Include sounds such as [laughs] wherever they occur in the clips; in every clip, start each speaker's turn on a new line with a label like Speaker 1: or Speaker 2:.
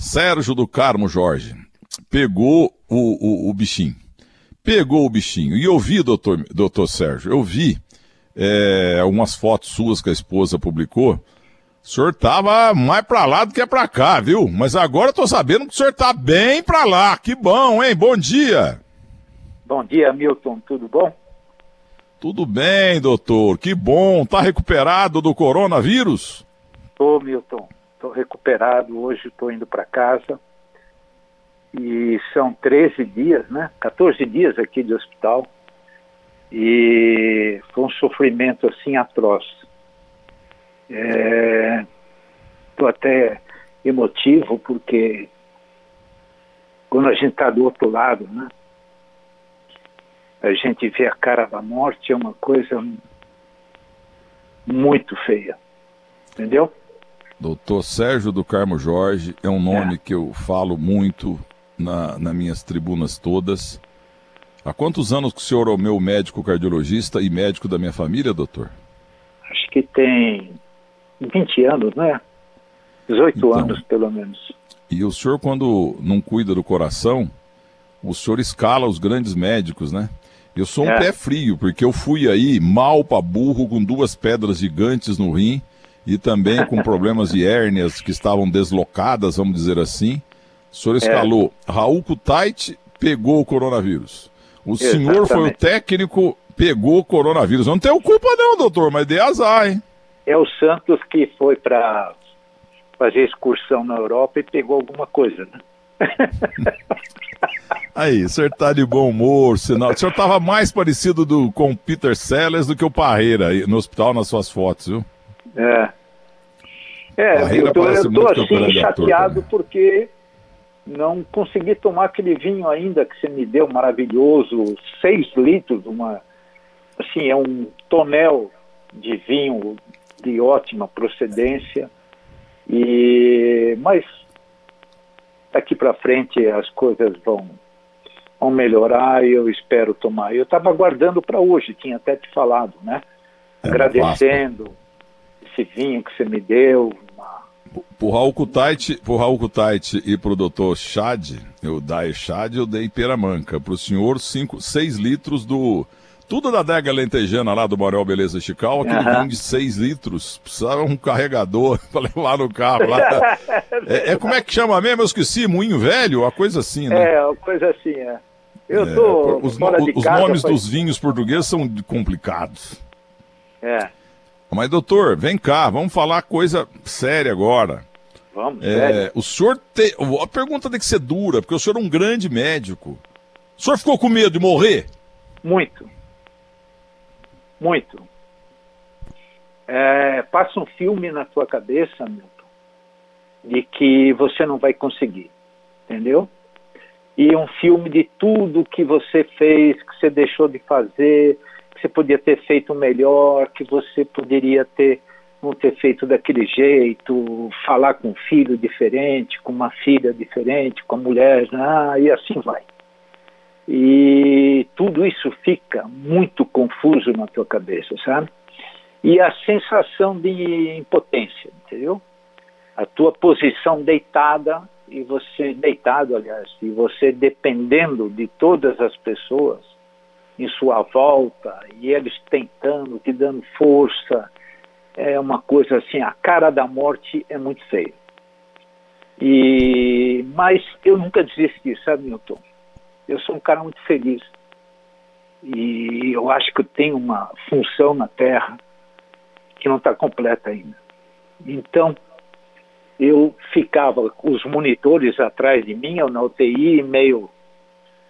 Speaker 1: Sérgio do Carmo Jorge pegou o, o, o bichinho. Pegou o bichinho. E eu vi, doutor, doutor Sérgio, eu vi é, umas fotos suas que a esposa publicou. O senhor tava mais pra lá do que pra cá, viu? Mas agora eu tô sabendo que o senhor tá bem pra lá. Que bom, hein? Bom dia.
Speaker 2: Bom dia, Milton. Tudo bom?
Speaker 1: Tudo bem, doutor. Que bom. Tá recuperado do coronavírus?
Speaker 2: Tô, Milton. Tô recuperado. Hoje tô indo para casa. E são 13 dias, né? 14 dias aqui de hospital. E foi um sofrimento assim atroz. Estou é, até emotivo porque quando a gente está do outro lado, né? A gente vê a cara da morte é uma coisa muito feia, entendeu?
Speaker 1: Doutor Sérgio do Carmo Jorge é um nome é. que eu falo muito na, nas minhas tribunas todas. Há quantos anos que o senhor é o meu médico cardiologista e médico da minha família, doutor?
Speaker 2: Acho que tem 20 anos, né? 18 então, anos, pelo menos.
Speaker 1: E o senhor, quando não cuida do coração, o senhor escala os grandes médicos, né? Eu sou um é. pé frio, porque eu fui aí mal para burro, com duas pedras gigantes no rim e também com problemas de hérnias que estavam deslocadas, vamos dizer assim. O senhor é. escalou. É. Raul Kutait pegou o coronavírus. O Exatamente. senhor foi o técnico, pegou o coronavírus. Eu não tenho culpa não, doutor, mas dei azar, hein?
Speaker 2: É o Santos que foi para fazer excursão na Europa e pegou alguma coisa, né? [laughs]
Speaker 1: Aí, o senhor tá de bom humor, sinal. O senhor tava mais parecido do, com o Peter Sellers do que o Parreira aí, no hospital nas suas fotos, viu?
Speaker 2: É. É, eu tô, eu tô assim chateado porque não consegui tomar aquele vinho ainda que você me deu, maravilhoso, seis litros, uma, assim, é um tonel de vinho de ótima procedência, e mas daqui para frente as coisas vão, vão melhorar e eu espero tomar. Eu estava aguardando para hoje, tinha até te falado, né? É, Agradecendo esse vinho que você me deu,
Speaker 1: Pro Raul Kutait, pro Raul Kutait e pro doutor Chad, eu dei Chad, eu dei Peramanca. Pro senhor, 6 litros do. Tudo da adega lentejana lá do Morel Beleza Chical, aquele uhum. vinho de 6 litros. Precisava um carregador [laughs] para levar no carro lá. [laughs] é, é, como é que chama mesmo? Eu esqueci, moinho velho? Uma coisa assim, né?
Speaker 2: É, uma coisa assim, é. Eu é, tô.
Speaker 1: Os, no, os nomes dos vinhos portugueses são complicados.
Speaker 2: É.
Speaker 1: Mas, doutor, vem cá, vamos falar coisa séria agora.
Speaker 2: Vamos, é,
Speaker 1: O senhor. A pergunta tem que ser dura, porque o senhor é um grande médico. O senhor ficou com medo de morrer?
Speaker 2: Muito. Muito. É, passa um filme na tua cabeça, Milton, de que você não vai conseguir. Entendeu? E um filme de tudo que você fez, que você deixou de fazer, que você podia ter feito melhor, que você poderia ter não ter feito daquele jeito, falar com um filho diferente, com uma filha diferente, com a mulher, ah, e assim vai. E tudo isso fica muito confuso na tua cabeça, sabe? E a sensação de impotência, entendeu? A tua posição deitada e você deitado, aliás, e você dependendo de todas as pessoas em sua volta e eles tentando, te dando força. É uma coisa assim, a cara da morte é muito feia. E, mas eu nunca desisti, sabe, Milton? Eu sou um cara muito feliz. E eu acho que eu tenho uma função na Terra que não está completa ainda. Então, eu ficava com os monitores atrás de mim, eu na UTI, meio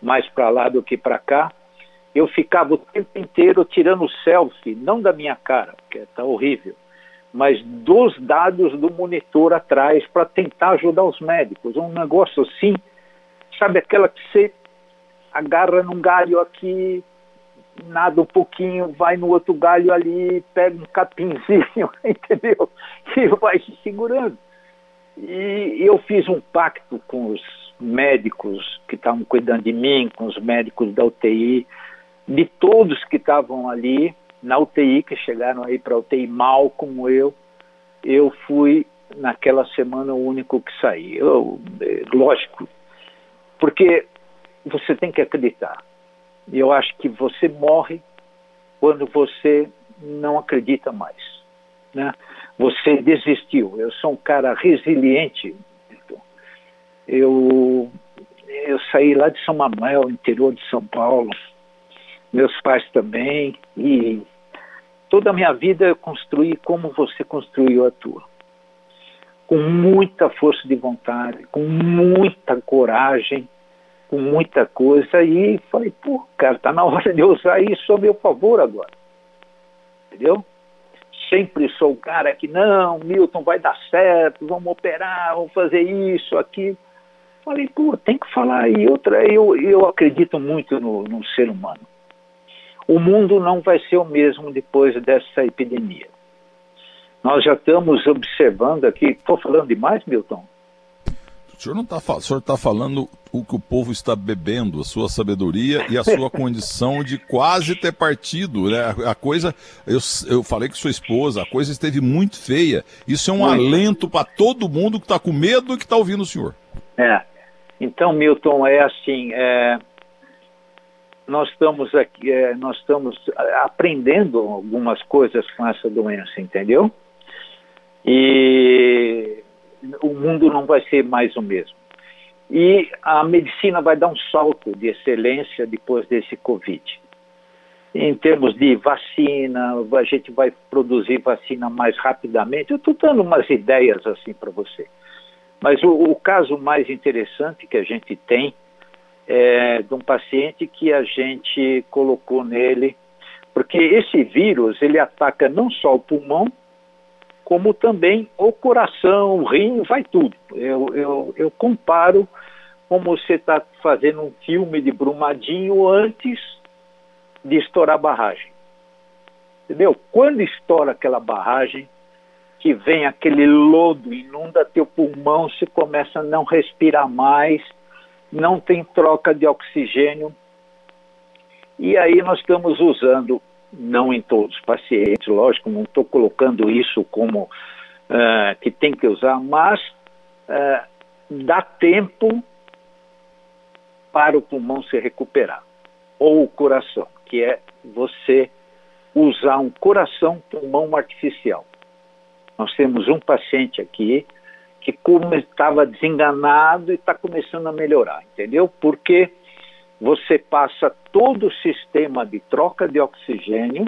Speaker 2: mais para lá do que para cá, eu ficava o tempo inteiro tirando selfie, não da minha cara, que está horrível, mas dos dados do monitor atrás para tentar ajudar os médicos. Um negócio assim, sabe aquela que você agarra num galho aqui, nada um pouquinho, vai no outro galho ali, pega um capinzinho, [laughs] entendeu? E vai se segurando. E eu fiz um pacto com os médicos que estavam cuidando de mim, com os médicos da UTI, de todos que estavam ali na UTI, que chegaram aí para UTI mal como eu, eu fui naquela semana o único que saí. Eu, é, lógico, porque você tem que acreditar. E eu acho que você morre quando você não acredita mais. Né? Você desistiu. Eu sou um cara resiliente. Eu, eu saí lá de São Manuel, interior de São Paulo, meus pais também, e toda a minha vida eu construí como você construiu a tua. Com muita força de vontade, com muita coragem, com muita coisa, e falei, pô, cara, tá na hora de eu usar isso a meu favor agora. Entendeu? Sempre sou o cara que, não, Milton, vai dar certo, vamos operar, vamos fazer isso, aquilo. Falei, pô, tem que falar. E outra, eu, eu acredito muito no, no ser humano o mundo não vai ser o mesmo depois dessa epidemia. Nós já estamos observando aqui, estou falando demais, Milton?
Speaker 1: O senhor está está falando o que o povo está bebendo, a sua sabedoria e a sua [laughs] condição de quase ter partido, né? A coisa, eu, eu falei com sua esposa, a coisa esteve muito feia. Isso é um muito. alento para todo mundo que está com medo e que está ouvindo o senhor.
Speaker 2: É. Então, Milton, é assim, é, nós estamos aqui, é, nós estamos aprendendo algumas coisas com essa doença, entendeu? E o mundo não vai ser mais o mesmo. E a medicina vai dar um salto de excelência depois desse Covid. Em termos de vacina, a gente vai produzir vacina mais rapidamente. Eu estou dando umas ideias assim para você. Mas o, o caso mais interessante que a gente tem é, de um paciente que a gente colocou nele, porque esse vírus ele ataca não só o pulmão, como também o coração, o rim, vai tudo. Eu, eu, eu comparo como você está fazendo um filme de Brumadinho antes de estourar a barragem. Entendeu? Quando estoura aquela barragem, que vem aquele lodo, inunda teu pulmão, você começa a não respirar mais, não tem troca de oxigênio. E aí nós estamos usando, não em todos os pacientes, lógico, não estou colocando isso como uh, que tem que usar, mas uh, dá tempo para o pulmão se recuperar. Ou o coração, que é você usar um coração-pulmão artificial. Nós temos um paciente aqui que estava desenganado e está começando a melhorar, entendeu? Porque você passa todo o sistema de troca de oxigênio,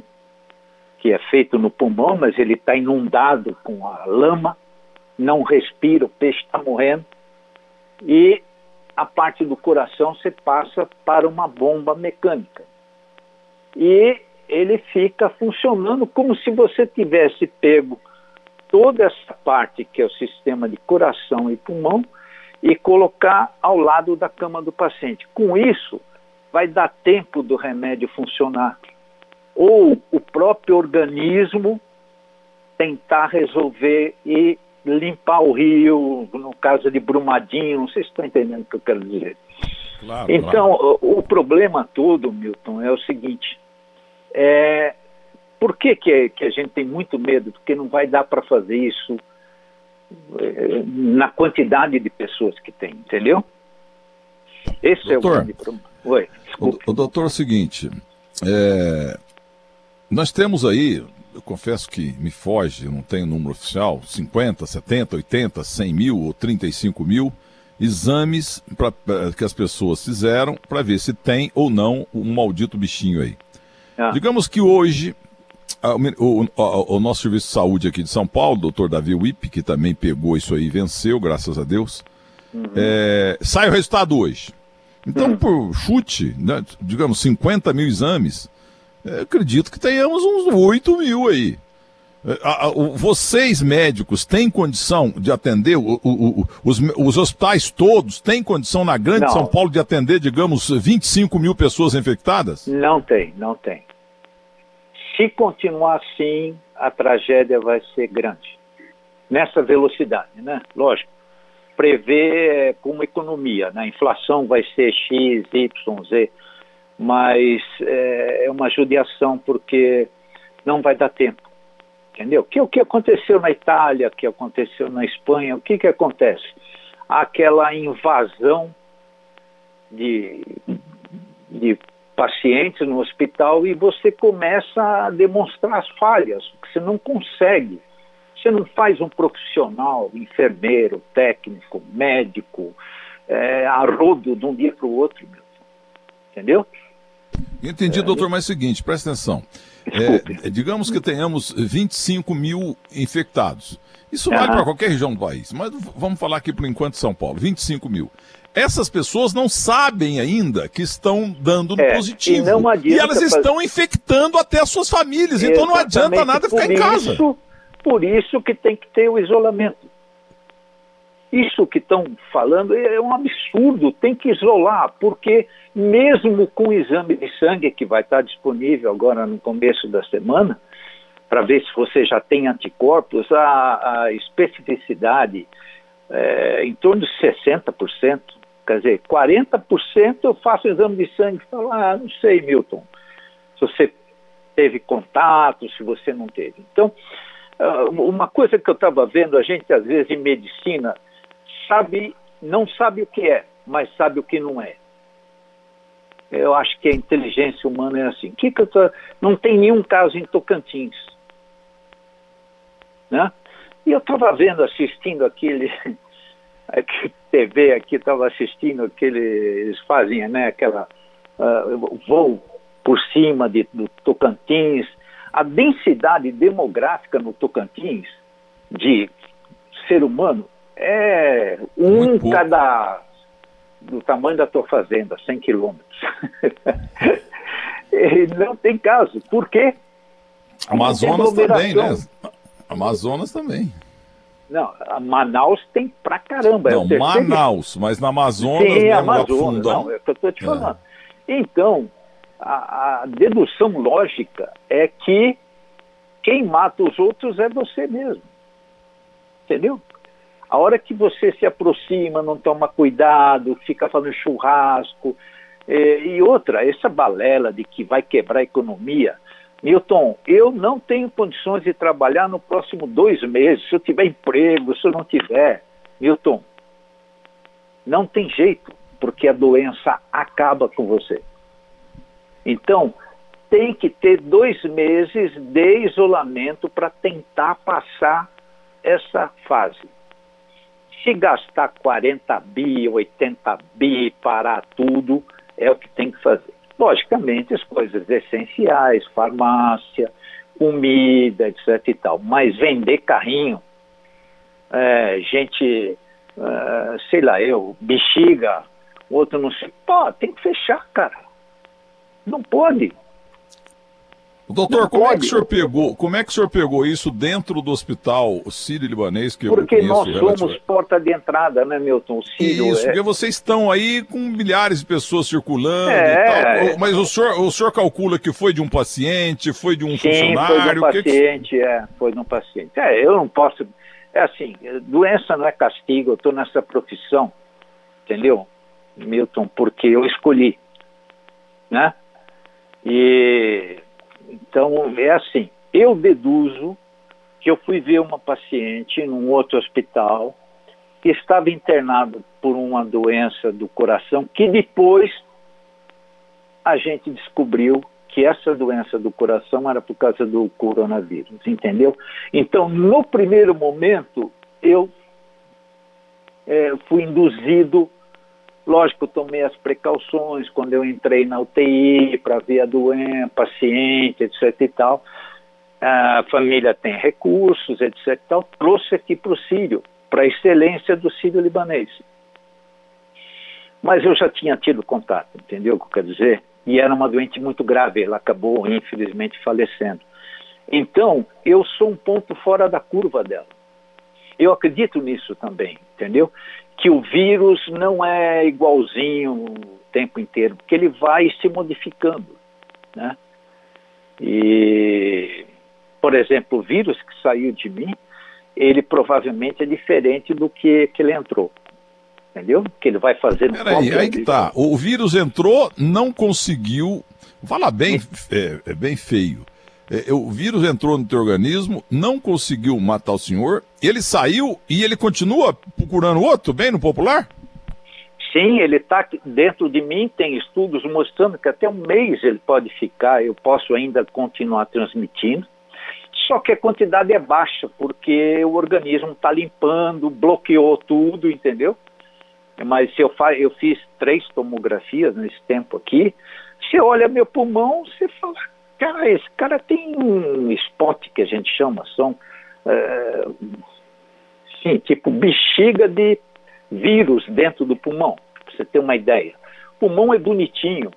Speaker 2: que é feito no pulmão, mas ele está inundado com a lama, não respira, o peixe está morrendo, e a parte do coração você passa para uma bomba mecânica. E ele fica funcionando como se você tivesse pego toda essa parte que é o sistema de coração e pulmão e colocar ao lado da cama do paciente. Com isso, vai dar tempo do remédio funcionar. Ou o próprio organismo tentar resolver e limpar o rio, no caso de Brumadinho, não sei se estão entendendo o que eu quero dizer. Claro, então, claro. O, o, problema todo, Milton, é o seguinte: é, por que, que, que a gente tem muito medo? Porque não vai dar para fazer isso eh, na quantidade de pessoas que tem, entendeu?
Speaker 1: Esse doutor, é o grande problema. Oi, desculpe. O, o doutor, é o seguinte, é, nós temos aí, eu confesso que me foge, não tenho número oficial, 50, 70, 80, 100 mil ou 35 mil exames pra, que as pessoas fizeram para ver se tem ou não um maldito bichinho aí. Ah. Digamos que hoje o, o, o, nosso serviço de saúde aqui de São Paulo, doutor Davi Wip, que também pegou isso aí e venceu, graças a Deus. Uhum. É, sai o resultado hoje. Então, uhum. por chute, né, digamos 50 mil exames, é, acredito que tenhamos uns 8 mil aí. É, vocês médicos têm condição de atender, o, o, os, os, hospitais todos têm condição na grande não. São Paulo de atender, digamos, 25 mil pessoas infectadas?
Speaker 2: Não tem, não tem. Se continuar assim, a tragédia vai ser grande. Nessa velocidade, né? Lógico. Prever como economia, né? A inflação vai ser X, Y, Z, mas é, é uma judiação porque não vai dar tempo. Entendeu? Que o que aconteceu na Itália, o que aconteceu na Espanha, o que que acontece? Aquela invasão de, de pacientes no hospital e você começa a demonstrar as falhas, porque você não consegue. Você não faz um profissional, enfermeiro, técnico, médico, é, a rodo de um dia para o outro, meu. entendeu?
Speaker 1: Entendi, é, doutor, mas é o seguinte, presta atenção. É, digamos que tenhamos 25 mil infectados. Isso vale para qualquer região do país, mas vamos falar aqui por enquanto São Paulo, 25 mil. Essas pessoas não sabem ainda que estão dando é, positivo. E, e elas fazer... estão infectando até as suas famílias, Exatamente, então não adianta nada ficar em casa.
Speaker 2: Isso, por isso que tem que ter o isolamento. Isso que estão falando é um absurdo, tem que isolar, porque mesmo com o exame de sangue que vai estar disponível agora no começo da semana, para ver se você já tem anticorpos, a, a especificidade é em torno de 60%. Quer dizer, 40% eu faço exame de sangue e falo, ah, não sei, Milton, se você teve contato, se você não teve. Então, ah, uma coisa que eu estava vendo, a gente às vezes em medicina sabe, não sabe o que é, mas sabe o que não é. Eu acho que a inteligência humana é assim. Que que tô... Não tem nenhum caso em Tocantins. Né? E eu estava vendo, assistindo aquele, [laughs] aquele TV aqui, estava assistindo aquele, eles fazem né, aquela uh, voo por cima de, do Tocantins. A densidade demográfica no Tocantins de ser humano é um cada do tamanho da tua fazenda, 100 quilômetros. [laughs] não tem caso. Por quê?
Speaker 1: Amazonas também, né? Amazonas também.
Speaker 2: Não, Manaus tem pra caramba.
Speaker 1: Não, Manaus, mas na Amazonas, Sim, mesmo,
Speaker 2: Amazonas, não, é o que eu estou te é. falando. É. Então, a, a, dedução lógica é que quem mata os outros é você mesmo. Entendeu? A hora que você se aproxima, não toma cuidado, fica fazendo churrasco, é, e outra, essa balela de que vai quebrar a economia, Milton, eu não tenho condições de trabalhar no próximo dois meses, se eu tiver emprego, se eu não tiver. Milton, não tem jeito, porque a doença acaba com você. Então, tem que ter dois meses de isolamento para tentar passar essa fase. Se gastar 40 bi, 80 bi, parar tudo, é o que tem que fazer. Logicamente, as coisas essenciais, farmácia, comida, etc e tal. Mas vender carrinho, é, gente, é, sei lá, eu, bexiga, outro não sei. Pô, tem que fechar, cara. Não pode.
Speaker 1: Doutor, como é que o senhor pegou? Como é que o senhor pegou isso dentro do hospital sírio-libanês que
Speaker 2: porque
Speaker 1: eu
Speaker 2: conheço? Porque nós somos porta de entrada, né, Milton? O
Speaker 1: Sírio isso, é... porque vocês estão aí com milhares de pessoas circulando é... e tal. Mas o senhor, o senhor calcula que foi de um paciente, foi de um
Speaker 2: Sim,
Speaker 1: funcionário?
Speaker 2: foi de um paciente, que... é, foi de um paciente. É, eu não posso... É assim, doença não é castigo, eu estou nessa profissão, entendeu, Milton? Porque eu escolhi, né? E então, é assim: eu deduzo que eu fui ver uma paciente num outro hospital que estava internada por uma doença do coração, que depois a gente descobriu que essa doença do coração era por causa do coronavírus, entendeu? Então, no primeiro momento, eu é, fui induzido Lógico, tomei as precauções quando eu entrei na UTI para ver a doença, paciente, etc e tal. A família tem recursos, etc e tal. Trouxe aqui para o Sírio, para a excelência do Sírio libanês. Mas eu já tinha tido contato, entendeu o que eu quero dizer? E era uma doente muito grave, ela acabou, infelizmente, falecendo. Então, eu sou um ponto fora da curva dela. Eu acredito nisso também, entendeu? Que o vírus não é igualzinho o tempo inteiro, porque ele vai se modificando, né? E, por exemplo, o vírus que saiu de mim, ele provavelmente é diferente do que, que ele entrou. Entendeu? Que ele vai fazer.
Speaker 1: Peraí, aí que tá. O vírus entrou, não conseguiu. Fala bem, é, é bem feio É, o vírus entrou no teu organismo, não conseguiu matar o senhor, ele saiu e ele continua procurando outro, bem no popular?
Speaker 2: Sim, ele está dentro de mim, tem estudos mostrando que até um mês ele pode ficar, eu posso ainda continuar transmitindo, só que a quantidade é baixa, porque o organismo está limpando, bloqueou tudo, entendeu? Mas se eu, fa eu fiz três tomografias nesse tempo aqui, você olha meu pulmão, você fala, cara, esse cara tem um spot que a gente chama, são, é, sim, tipo bexiga de vírus dentro do pulmão, para você ter uma ideia. O pulmão é bonitinho,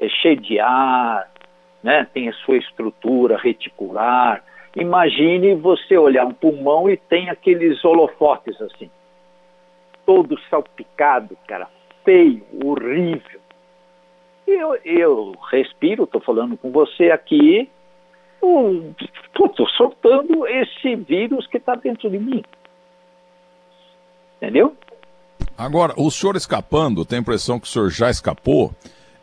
Speaker 2: é cheio de ar, né, tem a sua estrutura reticular. Imagine você olhar um pulmão e tem aqueles holofotes assim, todo salpicado, cara, feio, horrível. Eu, eu respiro, estou falando com você aqui, estou soltando esse vírus que está dentro de mim. Entendeu?
Speaker 1: Agora, o senhor escapando, tem a impressão que o senhor já escapou.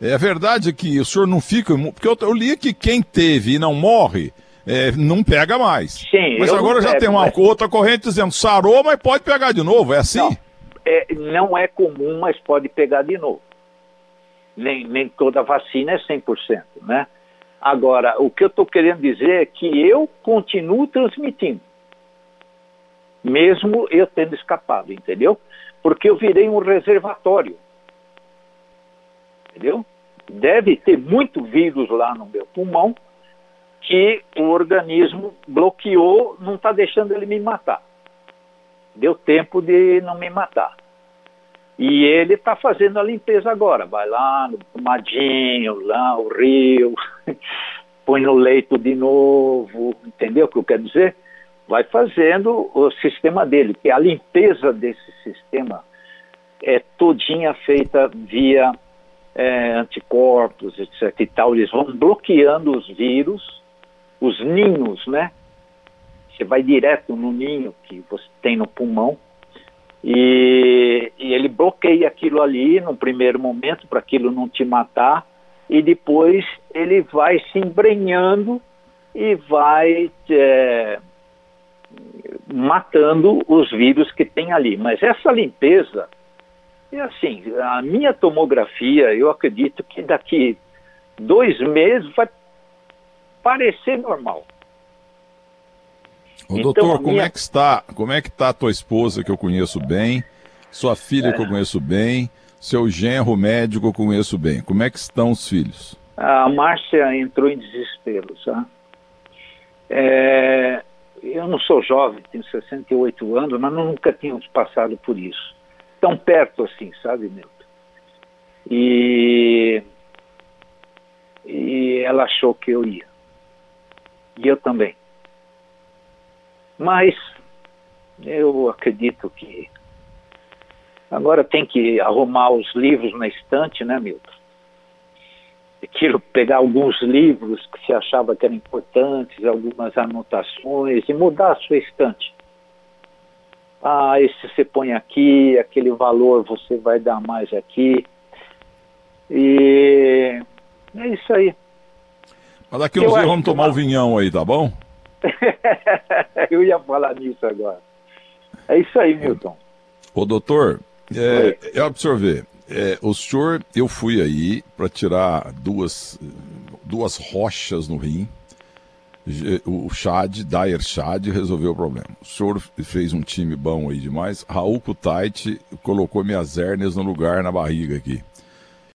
Speaker 1: É verdade que o senhor não fica. Porque eu, eu li que quem teve e não morre. É, não pega mais.
Speaker 2: Sim,
Speaker 1: mas agora já pego, tem uma mas... outra corrente dizendo sarou, mas pode pegar de novo, é assim?
Speaker 2: Não é, não é comum, mas pode pegar de novo. Nem, nem toda vacina é 100%, né? Agora, o que eu estou querendo dizer é que eu continuo transmitindo, mesmo eu tendo escapado, entendeu? Porque eu virei um reservatório, entendeu? Deve ter muito vírus lá no meu pulmão que o organismo bloqueou, não está deixando ele me matar deu tempo de não me matar. E ele está fazendo a limpeza agora. Vai lá no Madinho, lá o rio, [laughs] põe no leito de novo, entendeu o que eu quero dizer? Vai fazendo o sistema dele, que a limpeza desse sistema é todinha feita via é, anticorpos, etc. e tal. Eles vão bloqueando os vírus, os ninhos, né? Você vai direto no ninho que você tem no pulmão e, e ele bloqueia aquilo ali no primeiro momento para aquilo não te matar e depois ele vai se embrenhando e vai é, matando os vírus que tem ali. Mas essa limpeza, é assim, a minha tomografia, eu acredito que daqui dois meses vai parecer normal.
Speaker 1: Ô, então, doutor, como minha... é que está? Como é que está a tua esposa que eu conheço bem, sua filha é. que eu conheço bem, seu genro médico que eu conheço bem? Como é que estão os filhos?
Speaker 2: A Márcia entrou em desespero, sabe? É, eu não sou jovem, tenho 68 anos, mas nunca tínhamos passado por isso. Tão perto assim, sabe, Milton? E, e ela achou que eu ia. E eu também. Mas eu acredito que agora tem que arrumar os livros na estante, né, Milton? Aquilo, pegar alguns livros que se achava que eram importantes, algumas anotações e mudar a sua estante. Ah, esse você põe aqui, aquele valor você vai dar mais aqui. E é isso aí.
Speaker 1: Mas daqui uns dias vamos tomar o vinhão aí, tá bom? [laughs]
Speaker 2: Eu ia falar nisso agora. É isso aí, Milton.
Speaker 1: Ô, doutor, é, é absorver. É, o senhor, eu fui aí para tirar duas, duas rochas no rim. O Chad, Dyer Chad, resolveu o problema. O senhor fez um time bom aí demais. Raul Kutaiti colocou minhas hérnias no lugar na barriga aqui.